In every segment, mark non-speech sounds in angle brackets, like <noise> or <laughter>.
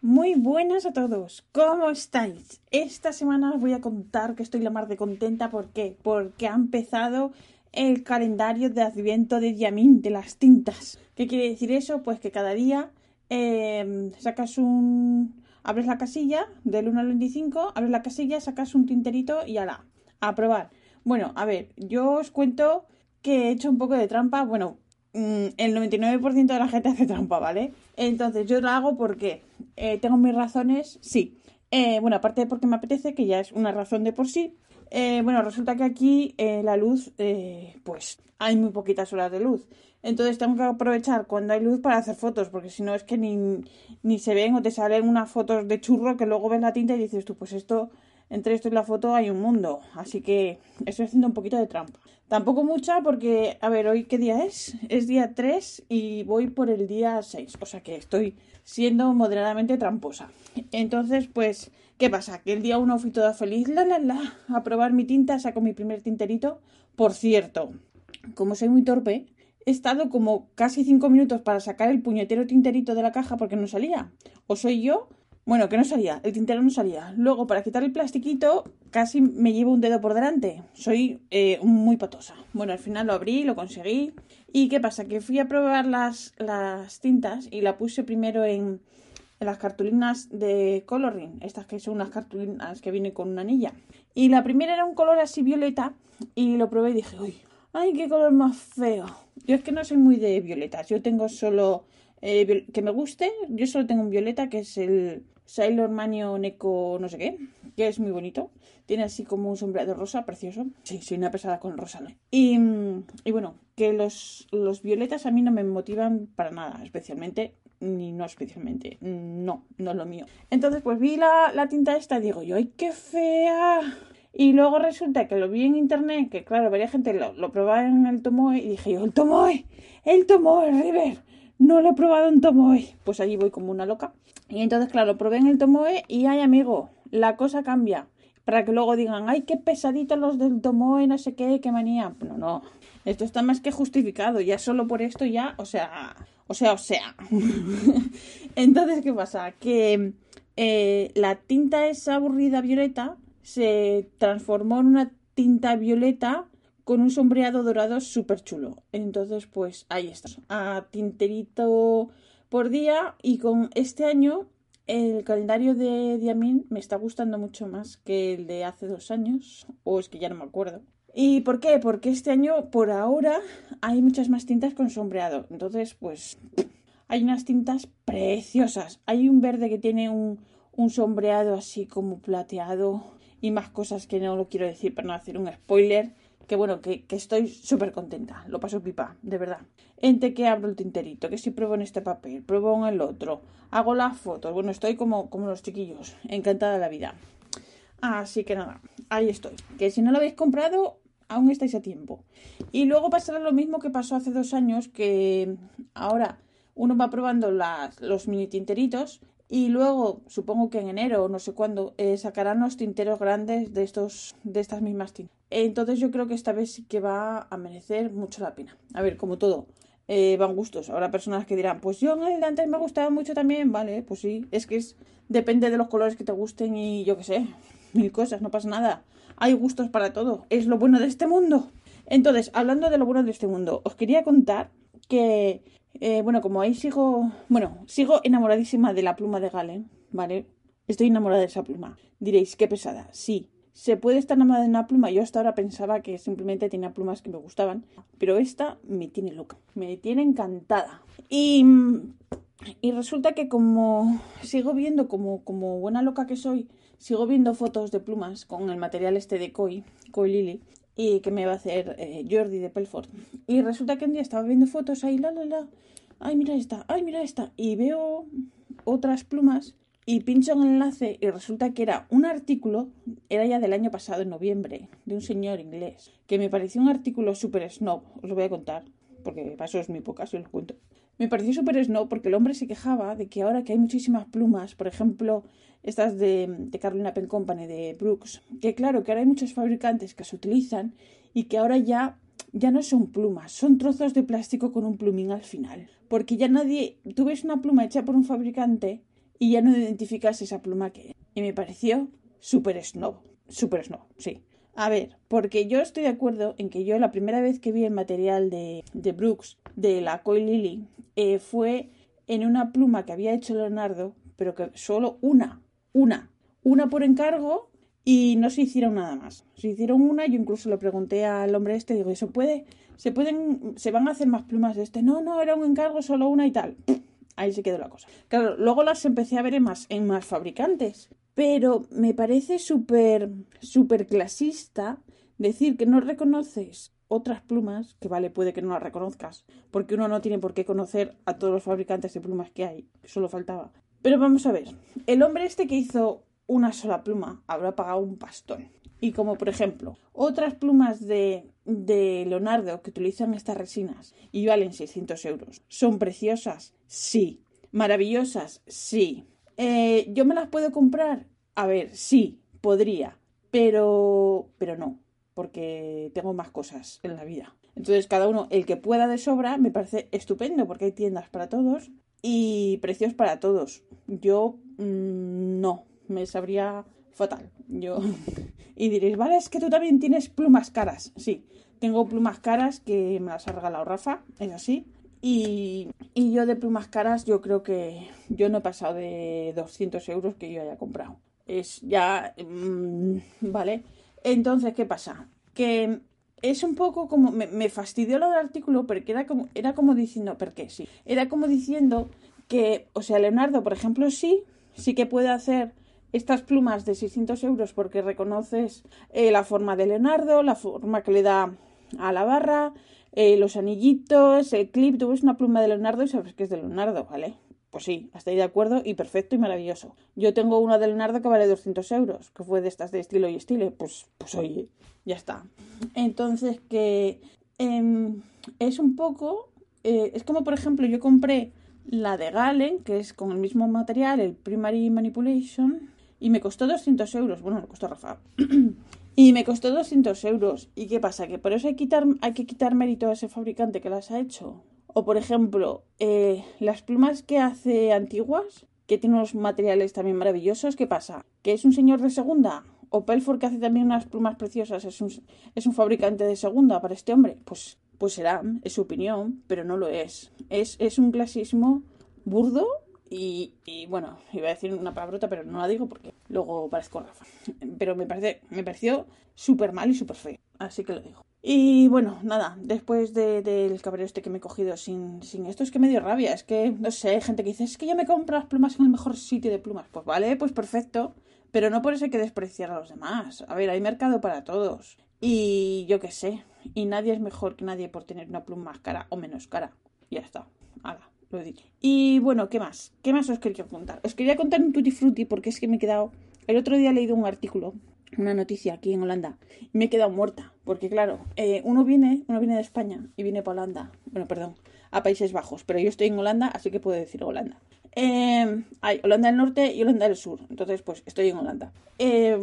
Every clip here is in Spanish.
muy buenas a todos, ¿cómo estáis? Esta semana os voy a contar que estoy la mar de contenta, ¿por qué? Porque ha empezado el calendario de adviento de Diamín, de las tintas. ¿Qué quiere decir eso? Pues que cada día em, sacas un... abres la casilla del 1 al 25, abres la casilla, sacas un tinterito y ala, a probar. Bueno, a ver, yo os cuento que he hecho un poco de trampa, bueno, el 99% de la gente hace trampa, ¿vale? Entonces yo lo hago porque eh, tengo mis razones, sí. Eh, bueno, aparte de porque me apetece, que ya es una razón de por sí. Eh, bueno, resulta que aquí la luz, pues hay muy poquitas horas de luz. Entonces tengo que aprovechar cuando hay luz para hacer fotos, porque si no es que ni, ni se ven o te salen unas fotos de churro que luego ves la tinta y dices tú, pues esto entre esto y la foto hay un mundo. Así que estoy haciendo un poquito de trampa. Tampoco mucha porque, a ver, hoy qué día es? Es día 3 y voy por el día 6. O sea que estoy siendo moderadamente tramposa. Entonces, pues, ¿qué pasa? Que el día 1 fui toda feliz, la, la, la, a probar mi tinta, saco mi primer tinterito. Por cierto, como soy muy torpe, he estado como casi 5 minutos para sacar el puñetero tinterito de la caja porque no salía. O soy yo bueno, que no salía, el tintero no salía. Luego, para quitar el plastiquito, casi me llevo un dedo por delante. Soy eh, muy patosa. Bueno, al final lo abrí, lo conseguí. ¿Y qué pasa? Que fui a probar las, las tintas y la puse primero en, las cartulinas de coloring. Estas que son unas cartulinas que vienen con una anilla. Y la primera era un color así violeta y lo probé y dije, uy, ay, qué color más feo. Yo es que no soy muy de violetas. Yo tengo solo... Eh, que me guste, yo solo tengo un violeta que es el, Sailor Manio Neko no sé qué, que es muy bonito. Tiene así como un sombrero rosa, precioso. Sí, soy una pesada con rosa. Y, y bueno, que los, los violetas a mí no me motivan para nada, especialmente ni no especialmente. No, no es lo mío. Entonces, pues vi la, la tinta esta y digo yo, ¡ay, qué fea! Y luego resulta que lo vi en internet, que claro, varias gente lo, lo probaba en el Tomoe y dije yo, ¡el Tomoe! ¡El Tomoe, River! No lo he probado en Tomoe. Pues allí voy como una loca. Y entonces, claro, probé en el Tomoe y ay, amigo, la cosa cambia. Para que luego digan, ay, qué pesaditos los del Tomoe, no sé qué, qué manía. No, no. Esto está más que justificado. Ya solo por esto, ya, o sea, o sea, o sea. <laughs> entonces, ¿qué pasa? Que eh, la tinta esa aburrida violeta se transformó en una tinta violeta con un sombreado dorado súper chulo. Entonces, pues ahí está. A tinterito por día y con este año el calendario de Diamin me está gustando mucho más que el de hace dos años, o es que ya no me acuerdo. ¿Y por qué? Porque este año, por ahora, hay muchas más tintas con sombreado. Entonces, pues, hay unas tintas preciosas. Hay un verde que tiene un, un sombreado así como plateado y más cosas que no lo quiero decir para no hacer un spoiler que bueno, que, estoy súper contenta, lo paso pipa, de verdad. Entre que abro el tinterito, que si pruebo en este papel, pruebo en el otro, hago las fotos, bueno, estoy como, como los chiquillos, encantada de la vida. Así que nada, ahí estoy. Que si no lo habéis comprado, aún estáis a tiempo. Y luego pasará lo mismo que pasó hace dos años, que ahora uno va probando las, los mini tinteritos y luego, supongo que en enero o no sé cuándo, eh, sacarán los tinteros grandes de, estos, de estas mismas tintas. Entonces yo creo que esta vez sí que va a merecer mucho la pena. A ver, como todo, eh, van gustos. Habrá personas que dirán, pues yo en el de antes me gustaba mucho también. Vale, pues sí, es que es, depende de los colores que te gusten y yo qué sé, mil cosas, no pasa nada. Hay gustos para todo. Es lo bueno de este mundo. Entonces, hablando de lo bueno de este mundo, os quería contar que eh, bueno, como ahí sigo, bueno, sigo enamoradísima de la pluma de Galen, ¿vale? Estoy enamorada de esa pluma. Diréis, qué pesada. Sí, se puede estar enamorada de una pluma. Yo hasta ahora pensaba que simplemente tenía plumas que me gustaban, pero esta me tiene loca, me tiene encantada. Y, y resulta que como sigo viendo, como, como buena loca que soy, sigo viendo fotos de plumas con el material este de Koi, Koi Lily, y que me va a hacer eh, Jordi de Pelfort. Y resulta que un día estaba viendo fotos ahí, la, la, la. Ay, mira esta, ay, mira esta. Y veo otras plumas y pincho en el enlace y resulta que era un artículo, era ya del año pasado, en noviembre, de un señor inglés, que me pareció un artículo súper snob, os lo voy a contar, porque paso es muy poca, si os lo cuento. Me pareció súper snob porque el hombre se quejaba de que ahora que hay muchísimas plumas, por ejemplo, estas de, de Carolina Pen Company, de Brooks, que claro, que ahora hay muchos fabricantes que se utilizan y que ahora ya ya no son plumas, son trozos de plástico con un plumín al final. Porque ya nadie, tú ves una pluma hecha por un fabricante y ya no identificas esa pluma que. Y me pareció súper snob, súper snob, sí. A ver, porque yo estoy de acuerdo en que yo la primera vez que vi el material de, de Brooks, de la Coil Lily, eh, fue en una pluma que había hecho Leonardo, pero que solo una, una, una por encargo y no se hicieron nada más. Se hicieron una, yo incluso le pregunté al hombre este, digo, ¿eso puede? ¿Se pueden, se van a hacer más plumas de este? No, no, era un encargo, solo una y tal ahí se quedó la cosa. Claro, luego las empecé a ver en más, en más fabricantes, pero me parece súper, súper clasista decir que no reconoces otras plumas, que vale, puede que no las reconozcas, porque uno no tiene por qué conocer a todos los fabricantes de plumas que hay, solo faltaba. Pero vamos a ver, el hombre este que hizo una sola pluma habrá pagado un pastón. Y como por ejemplo, otras plumas de, de Leonardo que utilizan estas resinas y valen 600 euros. ¿Son preciosas? Sí. ¿Maravillosas? Sí. Eh, ¿Yo me las puedo comprar? A ver, sí, podría. Pero, pero no, porque tengo más cosas en la vida. Entonces, cada uno, el que pueda de sobra, me parece estupendo, porque hay tiendas para todos y precios para todos. Yo mm, no, me sabría fatal. Yo. <laughs> y diréis, vale, es que tú también tienes plumas caras. Sí, tengo plumas caras que me las ha regalado Rafa, es así. Y, yo de plumas caras, yo creo que yo no he pasado de 200 euros que yo haya comprado. Es ya. Mmm, ¿Vale? Entonces, ¿qué pasa? Que es un poco como. Me, me, fastidió lo del artículo, porque era como, era como diciendo. ¿Por qué? Sí. Era como diciendo que, o sea, Leonardo, por ejemplo, sí, sí que puede hacer estas plumas de 600 euros porque reconoces eh, la forma de Leonardo, la forma que le da a la barra, eh, los anillitos, el clip. Tú ves una pluma de Leonardo y sabes que es de Leonardo, ¿vale? Pues sí, estoy de acuerdo y perfecto y maravilloso. Yo tengo una de Leonardo que vale 200 euros, que fue de estas de estilo y estilo. Pues, pues oye, ya está. Entonces, que eh, es un poco. Eh, es como, por ejemplo, yo compré la de Galen, que es con el mismo material, el Primary Manipulation, y me costó 200 euros. Bueno, me costó Rafa. <clears throat> y me costó 200 euros. ¿Y qué pasa? ¿Que por eso hay, quitar, hay que quitar mérito a ese fabricante que las ha hecho? O, por ejemplo, eh, las plumas que hace antiguas, que tiene unos materiales también maravillosos, ¿qué pasa? ¿Que es un señor de segunda? ¿O Pelford, que hace también unas plumas preciosas, es un, es un fabricante de segunda para este hombre? Pues, pues será, es su opinión, pero no lo es. Es, es un clasismo burdo y, bueno, iba a decir una palabrota, pero no la digo porque luego parezco Rafa. <laughs> Pero me, parece, me pareció súper mal y súper feo. Así que lo digo. Y bueno, nada, después del de, cabreo este que me he cogido sin, sin esto, es que me dio rabia. Es que, no sé, hay gente que dice, es que yo me compro las plumas en el mejor sitio de plumas. Pues vale, pues perfecto. Pero no por eso hay que despreciar a los demás. A ver, hay mercado para todos. Y yo qué sé. Y nadie es mejor que nadie por tener una pluma más cara o menos cara. Ya está. Hala Y bueno, ¿qué más? ¿Qué más os quería contar? Os quería contar un tutti frutti porque es que me he quedado. El otro día he leído un artículo, una noticia aquí en Holanda, y me he quedado muerta. Porque claro, eh, uno viene, uno viene de España y viene para Holanda. Bueno, perdón, a Países Bajos, pero yo estoy en Holanda, así que puedo decir Holanda. Eh, hay Holanda del Norte y Holanda del Sur. Entonces, pues estoy en Holanda. Eh,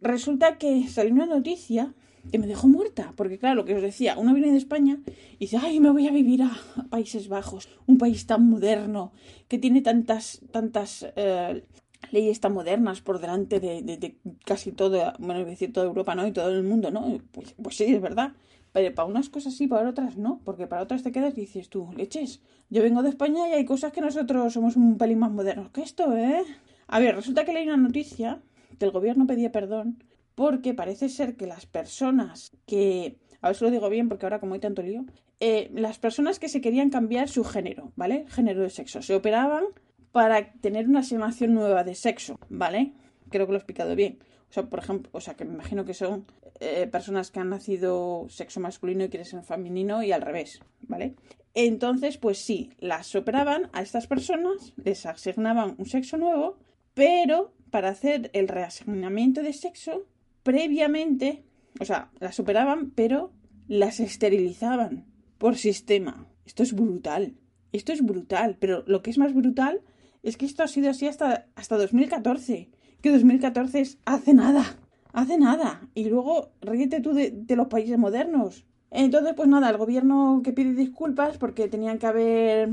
resulta que salió una noticia que me dejó muerta, porque claro, lo que os decía, uno viene de España y dice, ay, me voy a vivir a, Países Bajos, un país tan moderno, que tiene tantas, tantas eh, leyes tan modernas por delante de, casi todo, bueno, decir toda Europa, ¿no? Y todo el mundo, ¿no? Pues, pues sí, es verdad. Pero para unas cosas sí, para otras no, porque para otras te quedas y dices tú, leches, yo vengo de España y hay cosas que nosotros somos un pelín más modernos que esto, ¿eh? A ver, resulta que leí una noticia que el gobierno pedía perdón porque parece ser que las personas que, a ver si lo digo bien porque ahora como hay tanto lío, eh, las personas que se querían cambiar su género, ¿vale? Género de sexo, se operaban para tener una asignación nueva de sexo, ¿vale? Creo que lo he explicado bien. O sea, por ejemplo, o sea, que me imagino que son eh, personas que han nacido sexo masculino y quieren ser femenino y al revés, ¿vale? Entonces, pues sí, las operaban a estas personas, les asignaban un sexo nuevo, pero para hacer el reasignamiento de sexo, previamente, o sea, las operaban, pero las esterilizaban por sistema. Esto es brutal. Esto es brutal. Pero lo que es más brutal es que esto ha sido así hasta, hasta 2014. Que 2014 es hace nada. Hace nada. Y luego ríete tú de, de los países modernos. Entonces, pues nada, el gobierno que pide disculpas porque tenían que haber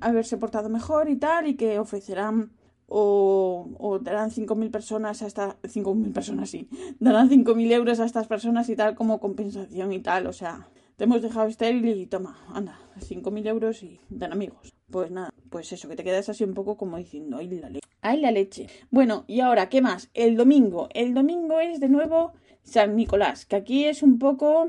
haberse portado mejor y tal, y que ofrecerán o, o darán 5.000 personas a estas... 5.000 personas, sí. Darán 5.000 euros a estas personas y tal como compensación y tal. O sea, te hemos dejado estéril y toma, anda, 5.000 euros y dan amigos. Pues nada, pues eso, que te quedas así un poco como diciendo, ay la leche. Ay la leche. Bueno, y ahora, ¿qué más? El domingo. El domingo es de nuevo San Nicolás, que aquí es un poco...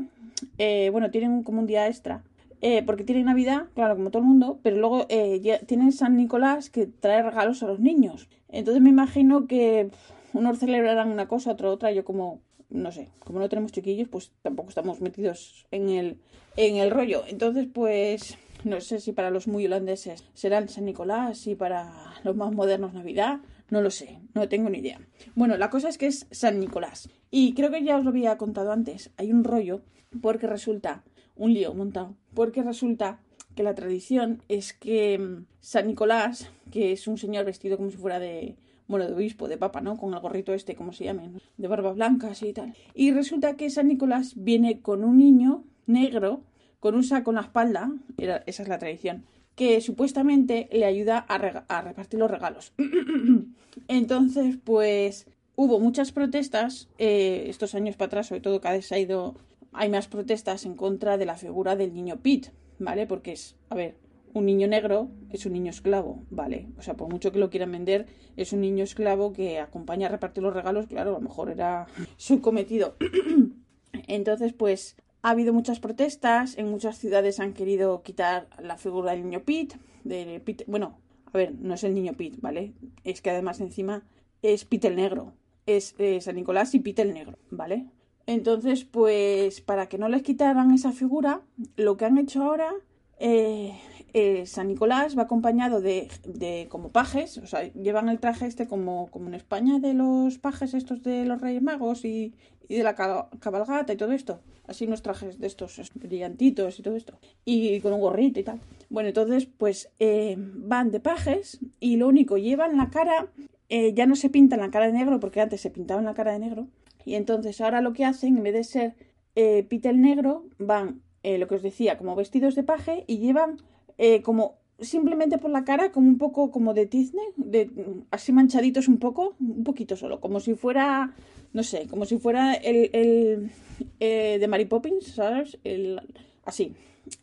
Eh, bueno, tienen como un día extra. Eh, porque tienen Navidad, claro, como todo el mundo, pero luego eh, tienen San Nicolás que trae regalos a los niños. Entonces me imagino que unos celebrarán una cosa, otro otra. Yo como no sé, como no tenemos chiquillos, pues tampoco estamos metidos en el, en el rollo. Entonces, pues no sé si para los muy holandeses será San Nicolás y para los más modernos Navidad. No lo sé, no tengo ni idea. Bueno, la cosa es que es San Nicolás. Y creo que ya os lo había contado antes. Hay un rollo porque resulta, un lío montado, porque resulta que la tradición es que mm, San Nicolás, que es un señor vestido como si fuera de, bueno, de obispo, de papa, ¿no? Con el gorrito este, como se llame, de barbas blancas y tal. Y resulta que San Nicolás viene con un niño negro, con un saco en la espalda, esa es la tradición, que supuestamente le ayuda a, repartir los regalos. <clears throat> Entonces, pues hubo muchas protestas, eh, estos años para atrás, sobre todo cada vez ha ido, hay más protestas en contra de la figura del niño Pete, ¿vale? Porque es, a ver, un niño negro es un niño esclavo, ¿vale? O sea, por mucho que lo quieran vender, es un niño esclavo que acompaña a repartir los regalos, claro, a lo mejor era <laughs> su cometido. <clears throat> Entonces, pues ha habido muchas protestas, en muchas ciudades han querido quitar la figura del niño Pete, bueno, a ver, no es el niño Pete, ¿vale? Es que además encima es Pete el negro, es San Nicolás y Pete el negro, ¿vale? Entonces, pues para que no les quitaran esa figura, lo que han hecho ahora eh, eh, San Nicolás va acompañado de, de, como pajes, o sea, llevan el traje este como, como en España de los pajes estos de los Reyes Magos y, y de la cabalgata y todo esto. Así unos trajes de estos brillantitos y todo esto. Y con un gorrito y tal. Bueno, entonces pues eh, van de pajes y lo único, llevan la cara, eh, ya no se pintan la cara de negro porque antes se pintaban la cara de negro. Y entonces ahora lo que hacen, en vez de ser eh, pitel negro, van, lo que os decía, como vestidos de paje y llevan eh, como simplemente por la cara, como un poco como de tizne, de, así manchaditos un poco, un poquito solo, como si fuera, no sé, como si fuera el, el eh, de Mary Poppins, ¿sabes? El, así.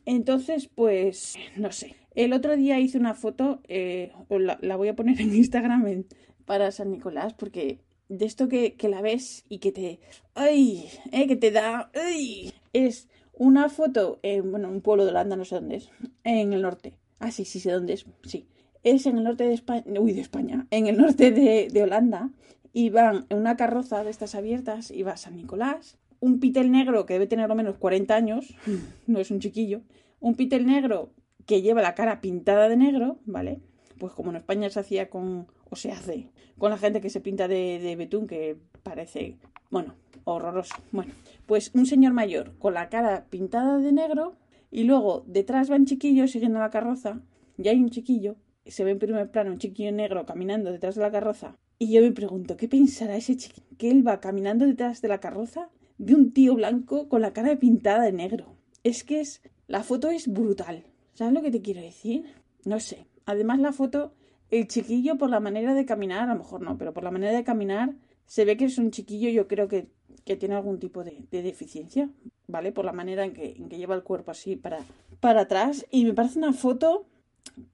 Entonces, pues, no sé. El otro día hice una foto, eh, la, voy a poner en Instagram para San Nicolás, porque de esto que, que la ves y que te, ay, eh, que te da, ay, es una foto en, bueno, un pueblo de Holanda, no sé dónde es, en el norte. Ah, sí, sí sé dónde es, sí. Es en el norte de España, uy, de España, en el norte de, de Holanda, y van en una carroza de estas abiertas, y va San Nicolás, un pitel negro que debe tener lo menos 40 años, <laughs> no es un chiquillo, un pitel negro que lleva la cara pintada de negro, ¿vale? Pues como en España se hacía con, o se hace, con la gente que se pinta de, de betún, que parece, bueno, horroroso. Bueno, pues un señor mayor con la cara pintada de negro y luego detrás van chiquillos siguiendo la carroza y hay un chiquillo, se ve en primer plano un chiquillo negro caminando detrás de la carroza y yo me pregunto, ¿qué pensará ese chiquillo? Que él va caminando detrás de la carroza de un tío blanco con la cara pintada de negro. Es que es, la foto es brutal. ¿Sabes lo que te quiero decir? No sé. Además la foto, el chiquillo por la manera de caminar, a lo mejor no, pero por la manera de caminar se ve que es un chiquillo, yo creo que que tiene algún tipo de, deficiencia, ¿vale? Por la manera en que, en que lleva el cuerpo así para, para atrás. Y me parece una foto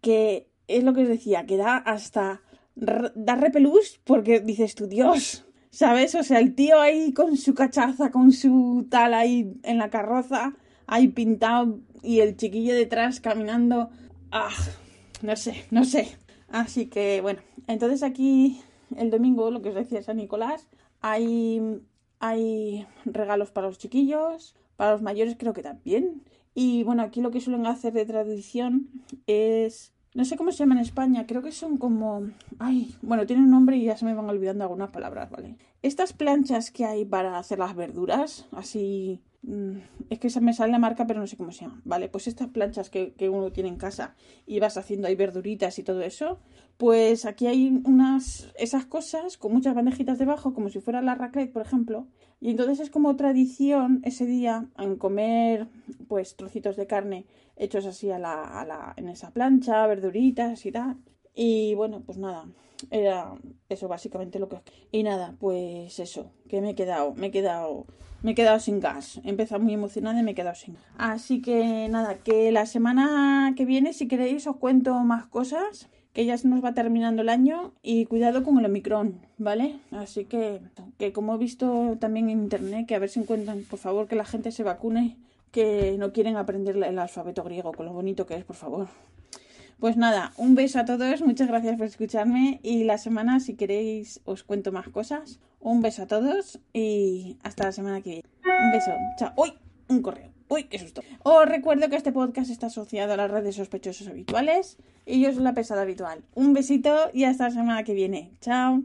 que es lo que os decía, que da hasta dar repelús porque dices tú, Dios, ¿sabes? O sea, el tío ahí con su cachaza, con su tal ahí en la carroza, ahí pintado y el chiquillo detrás caminando. Ah, no sé, no sé. Así que bueno, entonces aquí el domingo, lo que os decía San Nicolás, hay hay regalos para los chiquillos, para los mayores creo que también. Y bueno, aquí lo que suelen hacer de tradición es no sé cómo se llama en España, creo que son como... Ay, bueno, tienen un nombre y ya se me van olvidando algunas palabras, ¿vale? Estas planchas que hay para hacer las verduras, así... Mm, es que me sale la marca, pero no sé cómo se llama. Vale, pues estas planchas que, que uno tiene en casa y vas haciendo ahí verduritas y todo eso, pues aquí hay unas... esas cosas con muchas bandejitas debajo, como si fuera la raclette, por ejemplo. Y entonces es como tradición ese día en comer pues trocitos de carne hechos así a la, a la, en esa plancha, verduritas y tal. Y bueno, pues nada, era eso básicamente lo que... Y nada, pues eso, que me he quedado, me he quedado, me he quedado sin gas. He empezado muy emocionada y me he quedado sin Así que nada, que la semana que viene, si queréis, os cuento más cosas que ya se nos va terminando el año y cuidado con el Omicron, ¿vale? Así que, que como he visto también en internet, que a ver si encuentran, por favor, que la gente se vacune que no quieren aprender el alfabeto griego, con lo bonito que es, por favor. Pues nada, un beso a todos, muchas gracias por escucharme y la semana, si queréis, os cuento más cosas. Un beso a todos y hasta la semana que viene. Un beso, chao. ¡Uy! Un correo. ¡Uy, qué susto! Os recuerdo que este podcast está asociado a las redes sospechosos habituales y yo soy la pesada habitual. Un besito y hasta la semana que viene. Chao.